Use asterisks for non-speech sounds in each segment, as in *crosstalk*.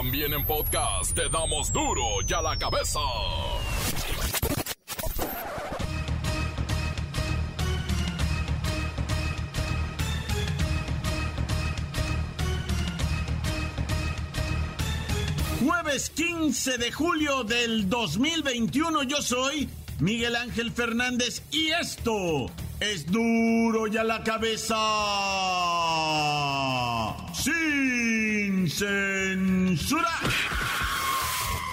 También en podcast te damos duro y a la cabeza. Jueves 15 de julio del 2021 yo soy Miguel Ángel Fernández y esto es duro y a la cabeza. Censura.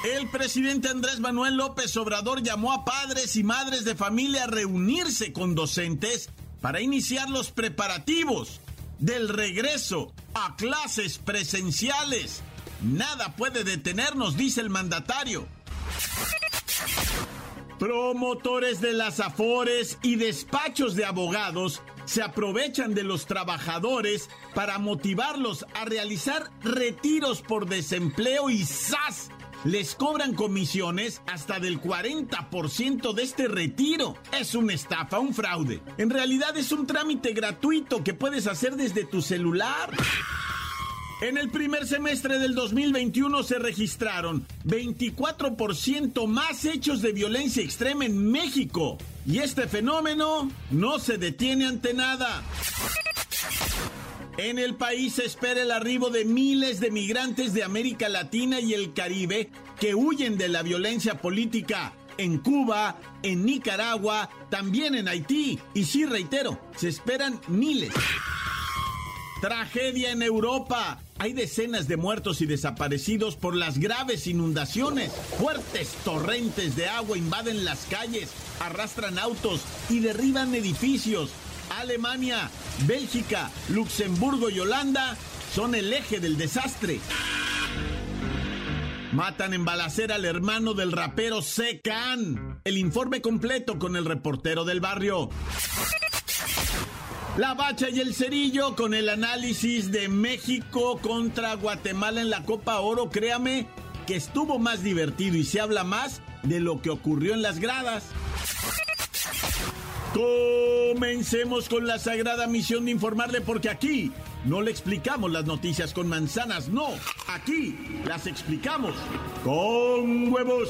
El presidente Andrés Manuel López Obrador llamó a padres y madres de familia a reunirse con docentes para iniciar los preparativos del regreso a clases presenciales. Nada puede detenernos, dice el mandatario. Promotores de las afores y despachos de abogados se aprovechan de los trabajadores para motivarlos a realizar retiros por desempleo y ¡zas! Les cobran comisiones hasta del 40% de este retiro. Es una estafa, un fraude. En realidad es un trámite gratuito que puedes hacer desde tu celular. En el primer semestre del 2021 se registraron 24% más hechos de violencia extrema en México. Y este fenómeno no se detiene ante nada. En el país se espera el arribo de miles de migrantes de América Latina y el Caribe que huyen de la violencia política en Cuba, en Nicaragua, también en Haití. Y sí, reitero, se esperan miles. Tragedia en Europa. Hay decenas de muertos y desaparecidos por las graves inundaciones. Fuertes torrentes de agua invaden las calles, arrastran autos y derriban edificios. Alemania, Bélgica, Luxemburgo y Holanda son el eje del desastre. Matan en balacera al hermano del rapero Secan. El informe completo con el reportero del barrio. La Bacha y el Cerillo con el análisis de México contra Guatemala en la Copa Oro. Créame que estuvo más divertido y se habla más de lo que ocurrió en las gradas. Comencemos con la sagrada misión de informarle porque aquí no le explicamos las noticias con manzanas, no, aquí las explicamos con huevos.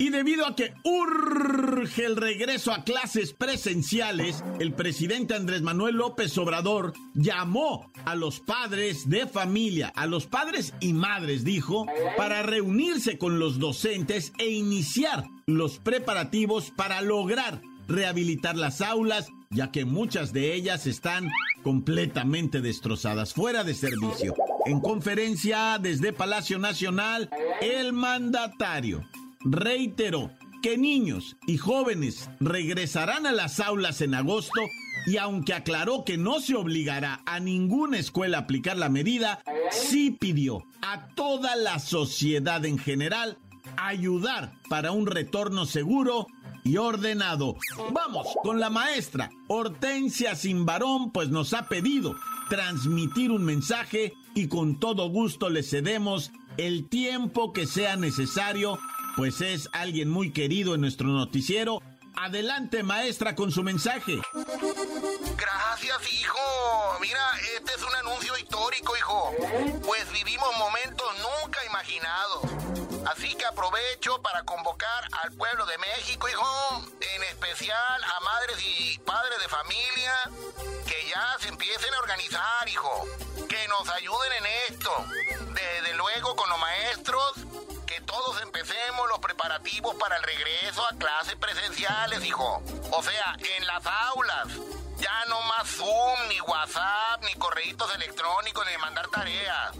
Y debido a que urge el regreso a clases presenciales, el presidente Andrés Manuel López Obrador llamó a los padres de familia, a los padres y madres, dijo, para reunirse con los docentes e iniciar los preparativos para lograr rehabilitar las aulas, ya que muchas de ellas están completamente destrozadas, fuera de servicio. En conferencia desde Palacio Nacional, el mandatario reiteró que niños y jóvenes regresarán a las aulas en agosto y aunque aclaró que no se obligará a ninguna escuela a aplicar la medida, sí pidió a toda la sociedad en general ayudar para un retorno seguro y ordenado. Vamos con la maestra Hortensia Simbarón, pues nos ha pedido transmitir un mensaje y con todo gusto le cedemos el tiempo que sea necesario pues es alguien muy querido en nuestro noticiero. Adelante, maestra, con su mensaje. Gracias, hijo. Mira, este es un anuncio histórico, hijo. Pues vivimos momentos nunca imaginados. Así que aprovecho para convocar al pueblo de México, hijo, en especial a madres y padres de familia, que ya se empiecen a organizar, hijo. Que nos ayuden en esto. Desde luego con los maestros que todos empecemos los preparativos para el regreso a clases presenciales, hijo. O sea, en las aulas. Ya no más Zoom, ni WhatsApp, ni correitos electrónicos, ni mandar tareas.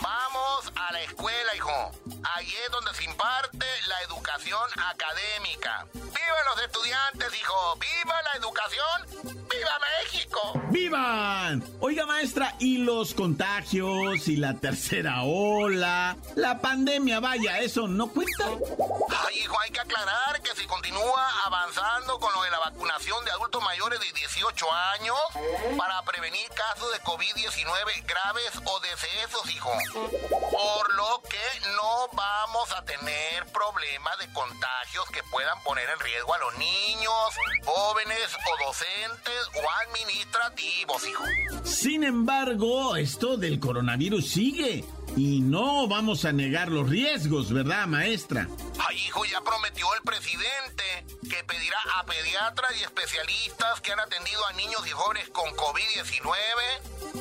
Vamos a la escuela, hijo. Allí es donde se imparte la educación académica. ¡Viva los estudiantes, hijo! ¡Viva la educación! ¡Viva México! ¡Vivan! Oiga, maestra, ¿y los contagios y la tercera ola? La pandemia, vaya, ¿eso no cuenta? Ay, hijo, hay que aclarar que si continúa avanzando con lo de la vacunación de adultos mayores de 18 años para prevenir casos de COVID-19 graves o decesos, hijo. Por lo que no vamos a tener problemas de contagios que puedan poner en riesgo a los niños, jóvenes o docentes o administrativos, hijo. Sin embargo, esto del coronavirus sigue. Y no vamos a negar los riesgos, ¿verdad, maestra? Ay, hijo, ya prometió el presidente que pedirá a pediatras y especialistas que han atendido a niños y jóvenes con COVID-19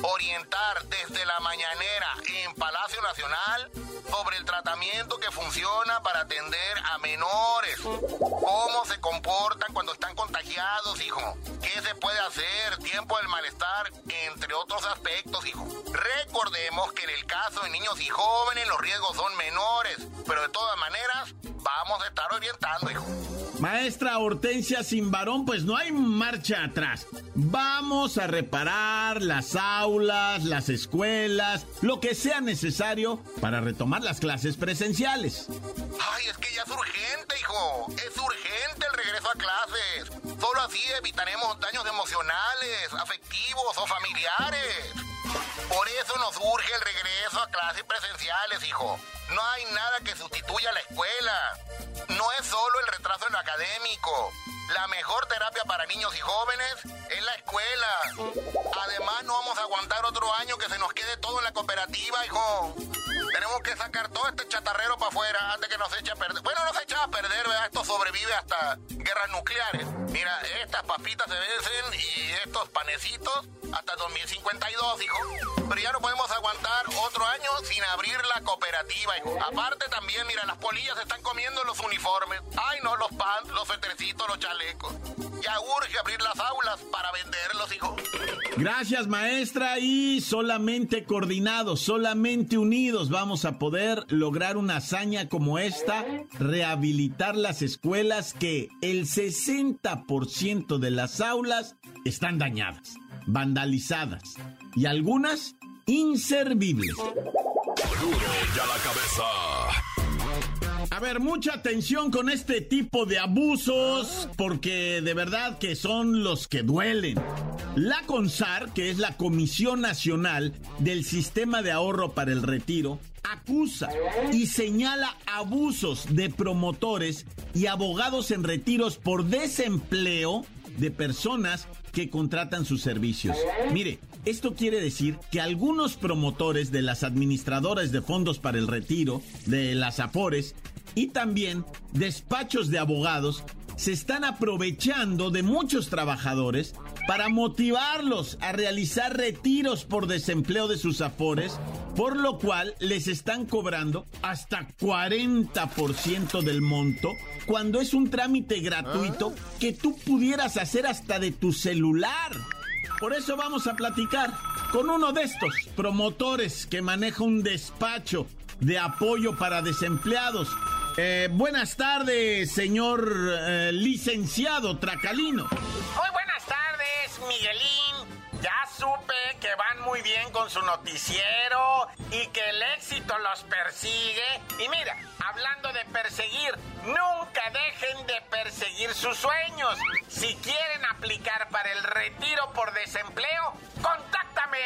orientar desde la mañanera en Palacio Nacional sobre el tratamiento que funciona para atender a menores, cómo se comportan cuando están contagiados, hijo, qué se puede hacer, tiempo del malestar, entre otros aspectos, hijo. Recordemos que en el caso de niños y jóvenes los riesgos son menores, pero de todas maneras vamos a estar orientando, hijo. Maestra Hortensia sin varón, pues no hay marcha atrás. Vamos a reparar las aulas, las escuelas, lo que sea necesario para retomar las clases presenciales. Ay, es que ya es urgente, hijo. Es urgente el regreso a clases. Solo así evitaremos daños emocionales, afectivos o familiares. Por eso nos urge el regreso a clases presenciales, hijo. No hay nada que sustituya a la escuela. No es solo el retraso en lo académico. La mejor terapia para niños y jóvenes es la escuela. Además, no vamos a aguantar otro año que se nos quede todo en la cooperativa, hijo. Tenemos que sacar todo este chatarrero para afuera antes que nos eche a perder. Bueno, no se echa a perder, ¿verdad? Esto sobrevive hasta guerras nucleares. Mira, estas papitas se vencen y estos panecitos hasta 2052, hijo. Pero ya no podemos aguantar otro año sin abrir la cooperativa, Aparte también, mira, las polillas están comiendo los uniformes. Ay, no, los pants, los fetrecitos, los chalecos. Ya urge abrir las aulas para venderlos, hijo. Gracias, maestra. Y solamente coordinados, solamente unidos vamos a poder lograr una hazaña como esta, rehabilitar las escuelas que el 60% de las aulas están dañadas, vandalizadas y algunas inservibles. A ver, mucha atención con este tipo de abusos, porque de verdad que son los que duelen. La CONSAR, que es la Comisión Nacional del Sistema de Ahorro para el Retiro, acusa y señala abusos de promotores y abogados en retiros por desempleo de personas que contratan sus servicios. Mire, esto quiere decir que algunos promotores de las administradoras de fondos para el retiro, de las AFORES, y también despachos de abogados se están aprovechando de muchos trabajadores para motivarlos a realizar retiros por desempleo de sus afores, por lo cual les están cobrando hasta 40% del monto cuando es un trámite gratuito que tú pudieras hacer hasta de tu celular. Por eso vamos a platicar con uno de estos promotores que maneja un despacho de apoyo para desempleados. Eh, buenas tardes, señor eh, licenciado Tracalino. Supe que van muy bien con su noticiero y que el éxito los persigue. Y mira, hablando de perseguir, nunca dejen de perseguir sus sueños. Si quieren aplicar para el retiro por desempleo, contáctame.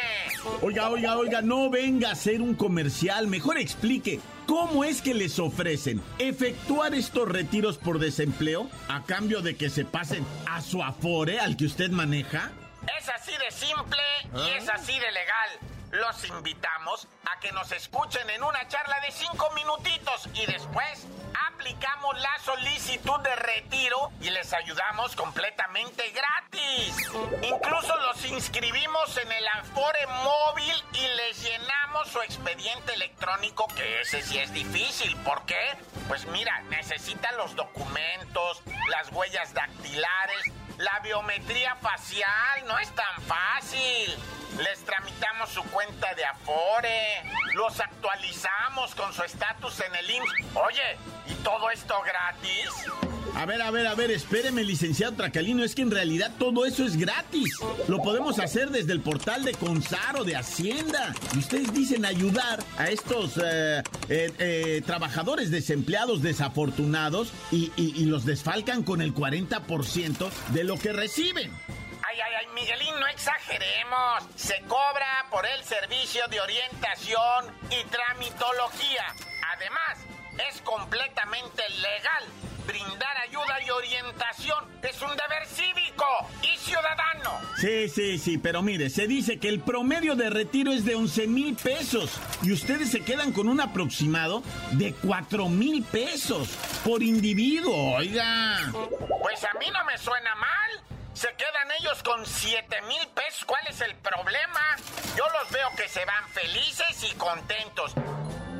Oiga, oiga, oiga, no venga a hacer un comercial. Mejor explique. ¿Cómo es que les ofrecen efectuar estos retiros por desempleo a cambio de que se pasen a su afore al que usted maneja? Es así de simple y es así de legal. Los invitamos a que nos escuchen en una charla de cinco minutitos y después aplicamos la solicitud de retiro y les ayudamos completamente gratis. Incluso los inscribimos en el Afore móvil y les llenamos su expediente electrónico, que ese sí es difícil. ¿Por qué? Pues mira, necesitan los documentos, las huellas dactilares la biometría facial no es tan fácil. Les tramitamos su cuenta de Afore, los actualizamos con su estatus en el IMSS. Oye, ¿y todo esto gratis? A ver, a ver, a ver, espéreme, licenciado Tracalino, es que en realidad todo eso es gratis. Lo podemos hacer desde el portal de Consaro de Hacienda. Y ustedes dicen ayudar a estos eh, eh, eh, trabajadores desempleados desafortunados y, y los desfalcan con el 40% de lo que reciben. Ay, ay, ay, Miguelín, no exageremos. Se cobra por el servicio de orientación y tramitología. Además, es completamente legal brindar ayuda y orientación. Es un deber cívico y ciudadano. Sí, sí, sí, pero mire, se dice que el promedio de retiro es de 11 mil pesos y ustedes se quedan con un aproximado de 4 mil pesos por individuo, oiga. Pues a mí no me suena mal. Se quedan ellos con 7 mil pesos. ¿Cuál es el problema? Yo los veo que se van felices y contentos.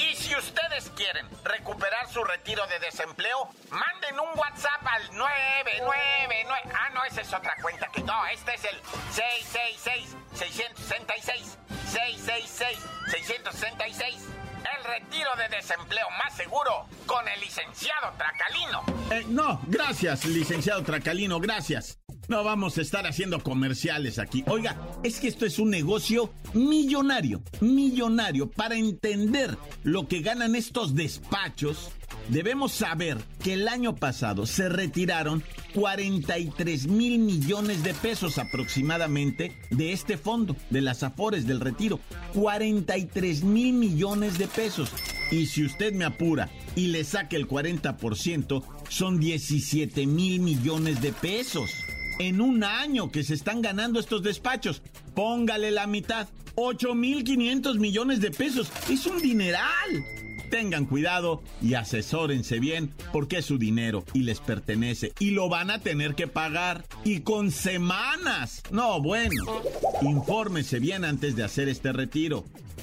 Y si ustedes quieren recuperar su retiro de desempleo, manden un WhatsApp al 999. Ah, no, esa es otra cuenta que no, este es el 666-666. 666-666. El retiro de desempleo más seguro con el licenciado Tracalino. Eh, no, gracias, licenciado Tracalino, gracias. No vamos a estar haciendo comerciales aquí. Oiga, es que esto es un negocio millonario, millonario. Para entender lo que ganan estos despachos, debemos saber que el año pasado se retiraron 43 mil millones de pesos aproximadamente de este fondo, de las Afores del Retiro. 43 mil millones de pesos. Y si usted me apura y le saque el 40%, son 17 mil millones de pesos en un año que se están ganando estos despachos. Póngale la mitad, 8.500 millones de pesos. Es un dineral. Tengan cuidado y asesórense bien porque es su dinero y les pertenece y lo van a tener que pagar y con semanas. No, bueno, infórmese bien antes de hacer este retiro.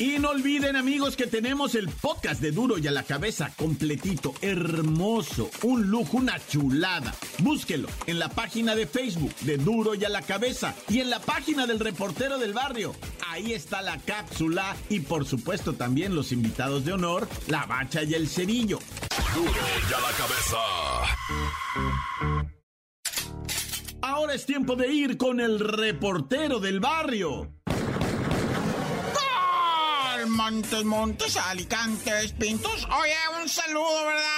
Y no olviden amigos que tenemos el podcast de Duro y a la cabeza completito, hermoso, un lujo, una chulada. Búsquelo en la página de Facebook de Duro y a la cabeza y en la página del reportero del barrio. Ahí está la cápsula y por supuesto también los invitados de honor, la bacha y el cerillo. Duro y a la cabeza. Ahora es tiempo de ir con el reportero del barrio. Montes, Montes, Alicantes, Pintos. Oye, un saludo, ¿verdad?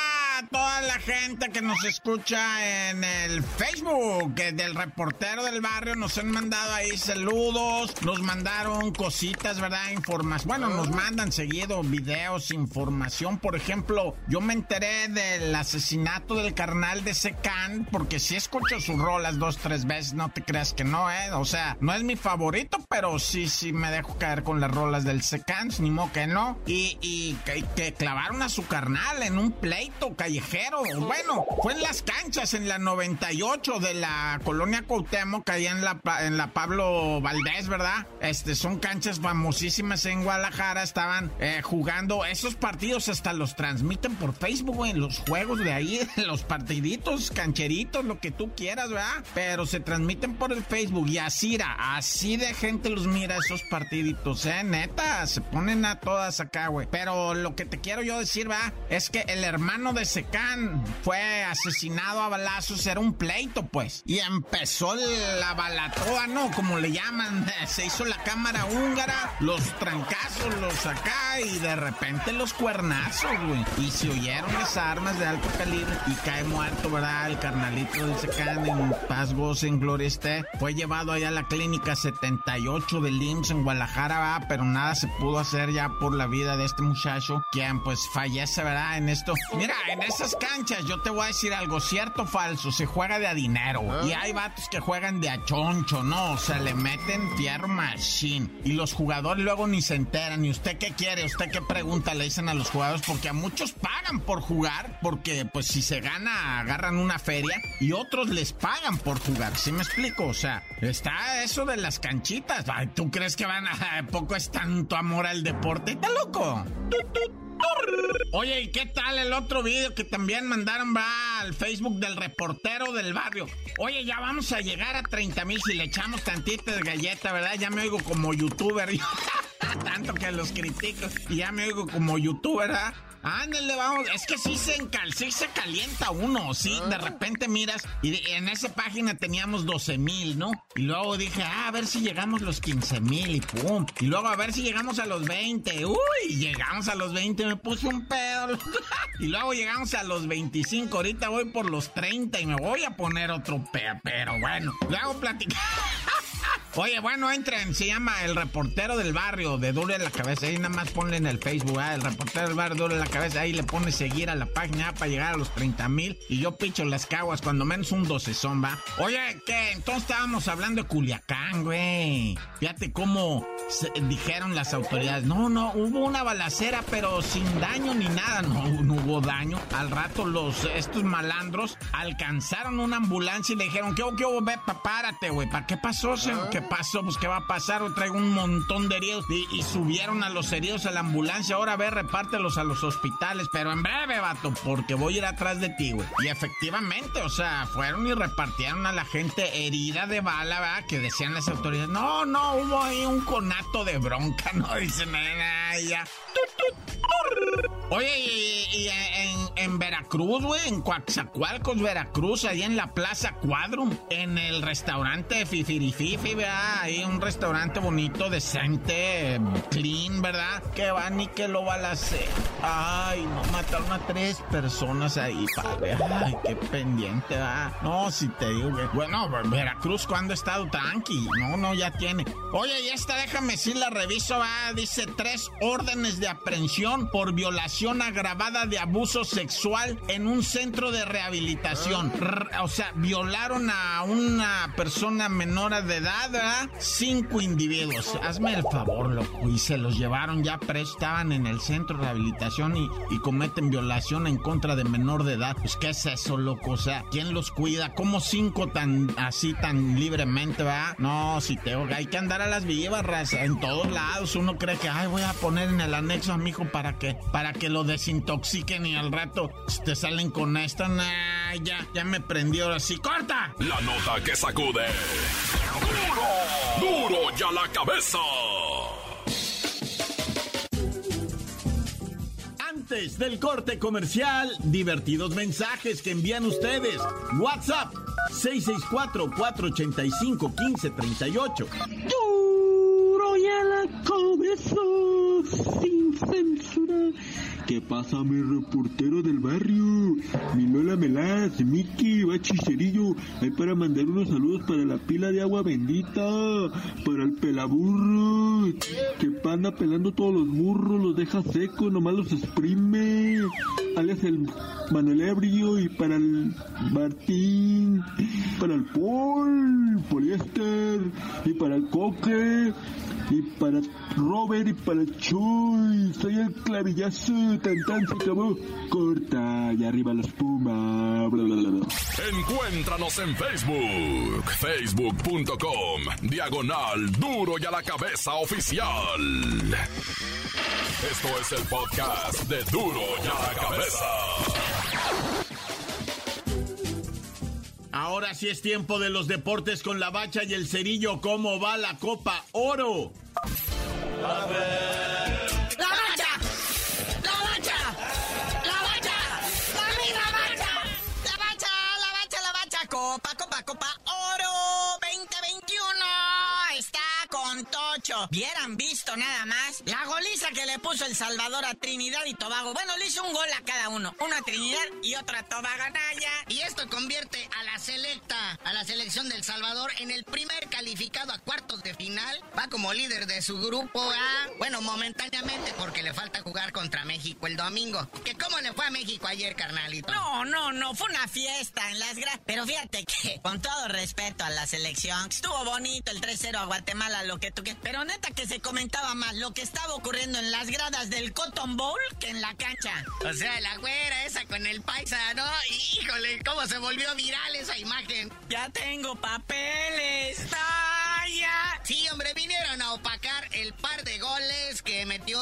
Gente que nos escucha en el Facebook del reportero del barrio. Nos han mandado ahí saludos, nos mandaron cositas, ¿verdad? Informas. Bueno, nos mandan seguido videos, información. Por ejemplo, yo me enteré del asesinato del carnal de Secan, porque si escucho sus rolas dos, tres veces, no te creas que no, ¿eh? O sea, no es mi favorito, pero sí, sí me dejo caer con las rolas del Secan, ni modo que no. Y, y que, que clavaron a su carnal en un pleito callejero bueno, fue en las canchas, en la 98 de la colonia Cuauhtémoc, allá en la, en la Pablo Valdés, ¿verdad? Este, son canchas famosísimas en Guadalajara, estaban eh, jugando esos partidos, hasta los transmiten por Facebook, en los juegos de ahí, *laughs* los partiditos, cancheritos, lo que tú quieras, ¿verdad? Pero se transmiten por el Facebook y así, así de gente los mira esos partiditos, ¿eh? Neta, se ponen a todas acá, güey. Pero lo que te quiero yo decir, ¿verdad? Es que el hermano de ese fue asesinado a balazos, era un pleito, pues. Y empezó la balatoa, ¿no? Como le llaman. *laughs* Se hizo la cámara húngara, los trancazos, los acá, y de repente los cuernazos, güey. Y se oyeron las armas de alto calibre y cae muerto, ¿verdad? El carnalito del Secán en paz, goce, en gloria esté. Fue llevado allá a la clínica 78 del IMSS en Guadalajara, ¿verdad? Pero nada se pudo hacer ya por la vida de este muchacho, quien pues fallece, ¿verdad? En esto. Mira, en esas canchas, yo te voy a decir algo, cierto o falso, se juega de a dinero. Ah. Y hay vatos que juegan de a choncho, ¿no? O sea, le meten fierro machine. Y los jugadores luego ni se enteran. ¿Y usted qué quiere? ¿Usted qué pregunta le dicen a los jugadores? Porque a muchos pagan por jugar, porque pues si se gana, agarran una feria. Y otros les pagan por jugar, ¿sí me explico? O sea, está eso de las canchitas. Ay, ¿tú crees que van a... poco es tanto amor al deporte? ¿Está loco? Oye, ¿y qué tal el otro video que también mandaron va al Facebook del reportero del barrio? Oye, ya vamos a llegar a 30 mil si le echamos tantita de galleta, ¿verdad? Ya me oigo como youtuber. *laughs* Tanto que los critico y ya me oigo como youtuber, ¿verdad? Ándale, vamos. Es que sí se, encal, sí se calienta uno, sí. De repente miras y en esa página teníamos 12 mil, ¿no? Y luego dije, ah, a ver si llegamos los 15 mil y pum. Y luego a ver si llegamos a los 20. Uy, llegamos a los 20, me puse un pedo. *laughs* y luego llegamos a los 25. Ahorita voy por los 30 y me voy a poner otro pedo. Pero bueno, luego platicar. Oye, bueno, entren, se llama El Reportero del Barrio de Dure la Cabeza. Ahí nada más ponle en el Facebook, ¿eh? El Reportero del Barrio Dure la Cabeza. Ahí le pone seguir a la página para llegar a los 30 mil. Y yo picho las caguas, cuando menos un 12 son, va. Oye, ¿qué? Entonces estábamos hablando de Culiacán, güey. Fíjate cómo dijeron las autoridades. No, no, hubo una balacera, pero sin daño ni nada. No, no hubo daño. Al rato los, estos malandros alcanzaron una ambulancia y le dijeron, ¿qué hubo, qué hubo? Ve, párate, güey. ¿Para qué pasó? ¿Qué pasó? Pues qué va a pasar, traigo un montón de heridos y, subieron a los heridos a la ambulancia. Ahora ve, repártelos a los hospitales, pero en breve, vato, porque voy a ir atrás de ti, güey. Y efectivamente, o sea, fueron y repartieron a la gente herida de bala, ¿verdad? Que decían las autoridades, no, no, hubo ahí un conato de bronca, *laughs* no dicen nada, ya. Oye, y, en, Veracruz, güey, en Coaxacualcos, Veracruz, ahí en la Plaza Cuadrum, en el restaurante Fifirififi, ¿verdad? Ahí un restaurante bonito, decente, clean, ¿verdad? Que van y que lo hacer. Ay, no, mataron a tres personas ahí, padre. Ay, qué pendiente, ¿verdad? No, si te digo que... Bueno, Veracruz, ¿cuándo ha estado tranqui? No, no, ya tiene. Oye, y esta, déjame si la reviso, va, dice tres órdenes de aprehensión por violación agravada de abuso sexual en un centro de rehabilitación. o sea, violaron a una persona menor de edad, ¿verdad? Cinco individuos. Hazme el favor, loco. Y se los llevaron ya presos. Estaban en el centro de rehabilitación y, y cometen violación en contra de menor de edad. Pues, ¿qué es eso, loco? O sea, ¿quién los cuida? ¿Cómo cinco tan así, tan libremente, va? No, si te hay que andar a las vivas, en todos lados. Uno cree que, ay, voy a poner en el anexo a mi hijo para que, para que lo desintoxiquen y al rato te salen con esta. Nah, ya, ya me prendió ahora sí. ¡Corta! La nota que sacude. ¡Duro! ¡Duro ya la cabeza! Antes del corte comercial, divertidos mensajes que envían ustedes. WhatsApp 664-485-1538. ¡Duro ya la cabeza! Sin censura ¿Qué pasa, mi reportero del barrio? Mi Lola Melaz, Miki, Bachi Cerillo. Hay para mandar unos saludos para la pila de agua bendita, para el pelaburro, que anda pelando todos los burros, los deja secos, nomás los exprime. Alias el Manuel Ebrio y para el Martín, para el Paul, Poliéster y para el Coque y para Robert y para Chuy. Soy el clavillazo, tan tan se. Corta y arriba la espuma. Encuéntranos en Facebook, facebook.com, diagonal duro y a la cabeza oficial. Esto es el podcast de duro y a la cabeza. Ahora sí es tiempo de los deportes con la bacha y el cerillo. ¿Cómo va la Copa Oro? ¡La bacha! Con Tocho. Vieran visto nada más la goliza que le puso El Salvador a Trinidad y Tobago. Bueno, le hizo un gol a cada uno. Uno a Trinidad y otro a Tobago Naya. Y esto convierte a la selecta a la selección del Salvador en el primer calificado a cuartos de final. Va como líder de su grupo A. Bueno, momentáneamente porque le falta jugar contra México el domingo. ¿Que ¿Cómo le fue a México ayer, carnalito? No, no, no, fue una fiesta en las gradas. Pero fíjate que, con todo respeto a la selección, estuvo bonito el 3-0 a Guatemala, lo que tú quieras. Pero neta que se comentaba más lo que estaba ocurriendo en las gradas del Cotton Bowl que en la cancha. O sea, la güera esa con el paisa, ¿no? Híjole, cómo se volvió viral esa imagen. Ya tengo papeles. ¡Talla! Sí, hombre, vinieron a opacar el par de goles que metió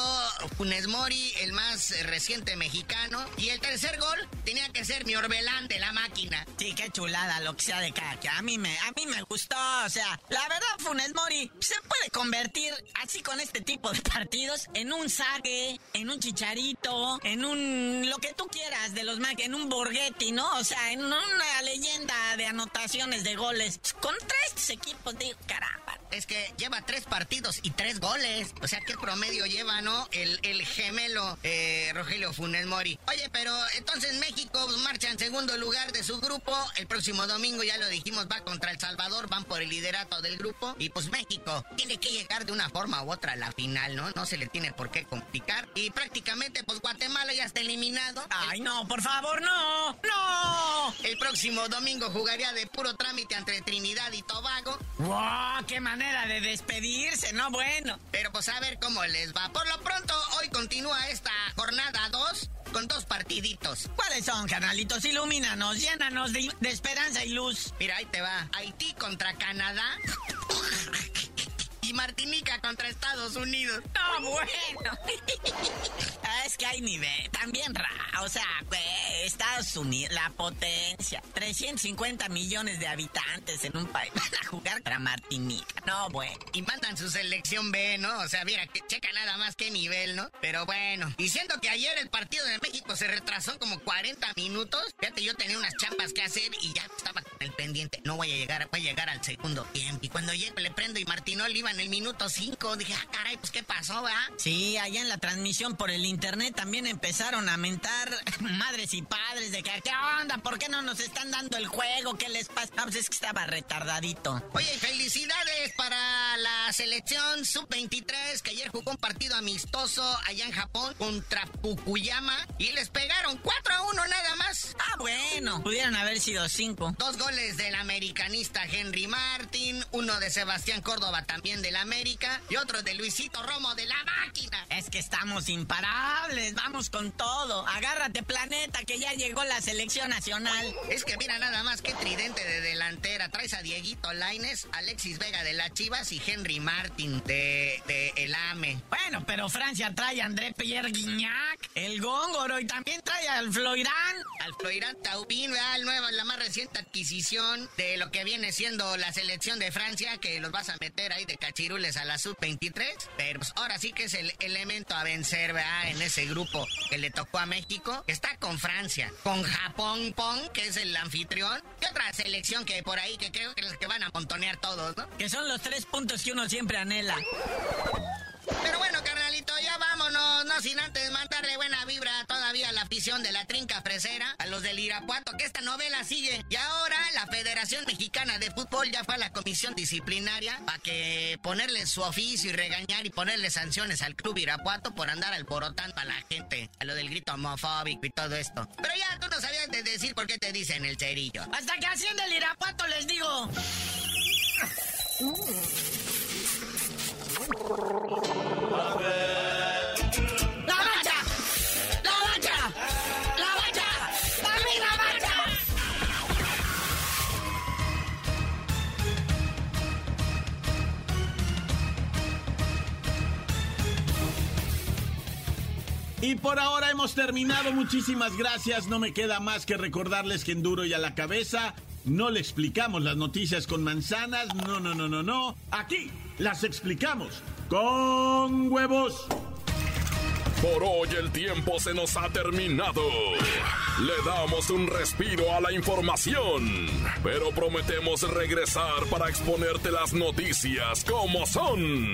Funes Mori, el más reciente mexicano. Y el tercer gol tenía que ser mi Orbelán de la máquina. Sí, qué chulada, lo que sea de cada que a mí me, a mí me gustó. O sea, la verdad, Funes Mori se puede convertir así con este tipo de partidos en un sague, en un chicharito, en un lo que tú quieras de los Mac, en un Borghetti, ¿no? O sea, en una leyenda de anotaciones de goles. Con tres equipos, digo, caramba. Es que lleva tres partidos y tres goles. O sea, ¿qué promedio lleva, no? El, el gemelo eh, Rogelio Funes Mori. Oye, pero entonces México marcha en segundo lugar de su grupo. El próximo domingo, ya lo dijimos, va contra El Salvador. Van por el liderato del grupo. Y pues México tiene que llegar de una forma u otra a la final, ¿no? No se le tiene por qué complicar. Y prácticamente, pues Guatemala ya está eliminado. Ay, no, por favor, no, no. El próximo domingo jugaría de puro trámite entre Trinidad y Tobago. ¡Wow! ¡Qué manera de despedirse! No, bueno. Pero pues a ver cómo les va. Por lo pronto, hoy continúa esta jornada 2 con dos partiditos. ¿Cuáles son, canalitos? Ilumínanos, llénanos de, de esperanza y luz. Mira, ahí te va. Haití contra Canadá. *laughs* y Martinica contra Estados Unidos. No, bueno. *laughs* Ah, es que hay nivel. También, ra, o sea, güey, Estados Unidos, la potencia. 350 millones de habitantes en un país. *laughs* Van a jugar contra Martinica. No, bueno. Y mandan su selección B, ¿no? O sea, mira, que checa nada más qué nivel, ¿no? Pero bueno. Diciendo que ayer el partido de México se retrasó como 40 minutos. Fíjate, yo tenía unas champas que hacer y ya estaba el pendiente. No voy a llegar, voy a llegar al segundo tiempo. Y cuando llego le prendo y Martinol iba en el minuto 5. Dije, ah, caray, pues qué pasó, va? Sí, allá en la transmisión por el internet también empezaron a mentar *laughs* madres y padres de que, ¿qué onda? ¿Por qué no nos están dando el juego? ¿Qué les pasa? No, pues es que estaba retardadito. Oye, felicidades para la selección sub-23 que ayer jugó un partido amistoso allá en Japón contra Fukuyama y les pegaron 4 a 1 nada más. Ah, bueno, pudieron haber sido cinco. Dos goles del americanista Henry Martin, uno de Sebastián Córdoba también del América y otro de Luisito Romo de la máquina. Es que estamos imparables, vamos con todo. Agárrate, planeta, que ya llegó la selección nacional. Es que mira nada más que tridente de delantera. Traes a Dieguito Laines, Alexis Vega de las Chivas y Henry Martin de, de El AME. Bueno, pero Francia trae a André Pierre Guignac, el Góngoro, y también trae al Floirán. Al Floirán Taubín, ¿verdad? El nuevo, la más reciente adquisición de lo que viene siendo la selección de Francia, que los vas a meter ahí de cachirules a la sub-23. Pero pues, ahora sí que es el elemento a vencer, ¿verdad? En ese grupo que le tocó a México. Está con Francia, con Japón, Pong, que es el anfitrión, y otra selección que por ahí que creo que es los que van a montonear todos, ¿no? Que son los tres puntos que uno siempre anhela. Pero bueno, carnalito, ya vámonos, no sin antes mandarle buena vibra de la trinca fresera, a los del Irapuato, que esta novela sigue. Y ahora la Federación Mexicana de Fútbol ya fue a la comisión disciplinaria para que ponerle su oficio y regañar y ponerle sanciones al club Irapuato por andar alborotando a la gente, a lo del grito homofóbico y todo esto. Pero ya tú no sabías de decir por qué te dicen el cerillo. Hasta que haciendo el Irapuato les digo. ¡La Y por ahora hemos terminado. Muchísimas gracias. No me queda más que recordarles que en Duro y a la cabeza no le explicamos las noticias con manzanas. No, no, no, no, no. Aquí las explicamos con huevos. Por hoy el tiempo se nos ha terminado. Le damos un respiro a la información, pero prometemos regresar para exponerte las noticias como son.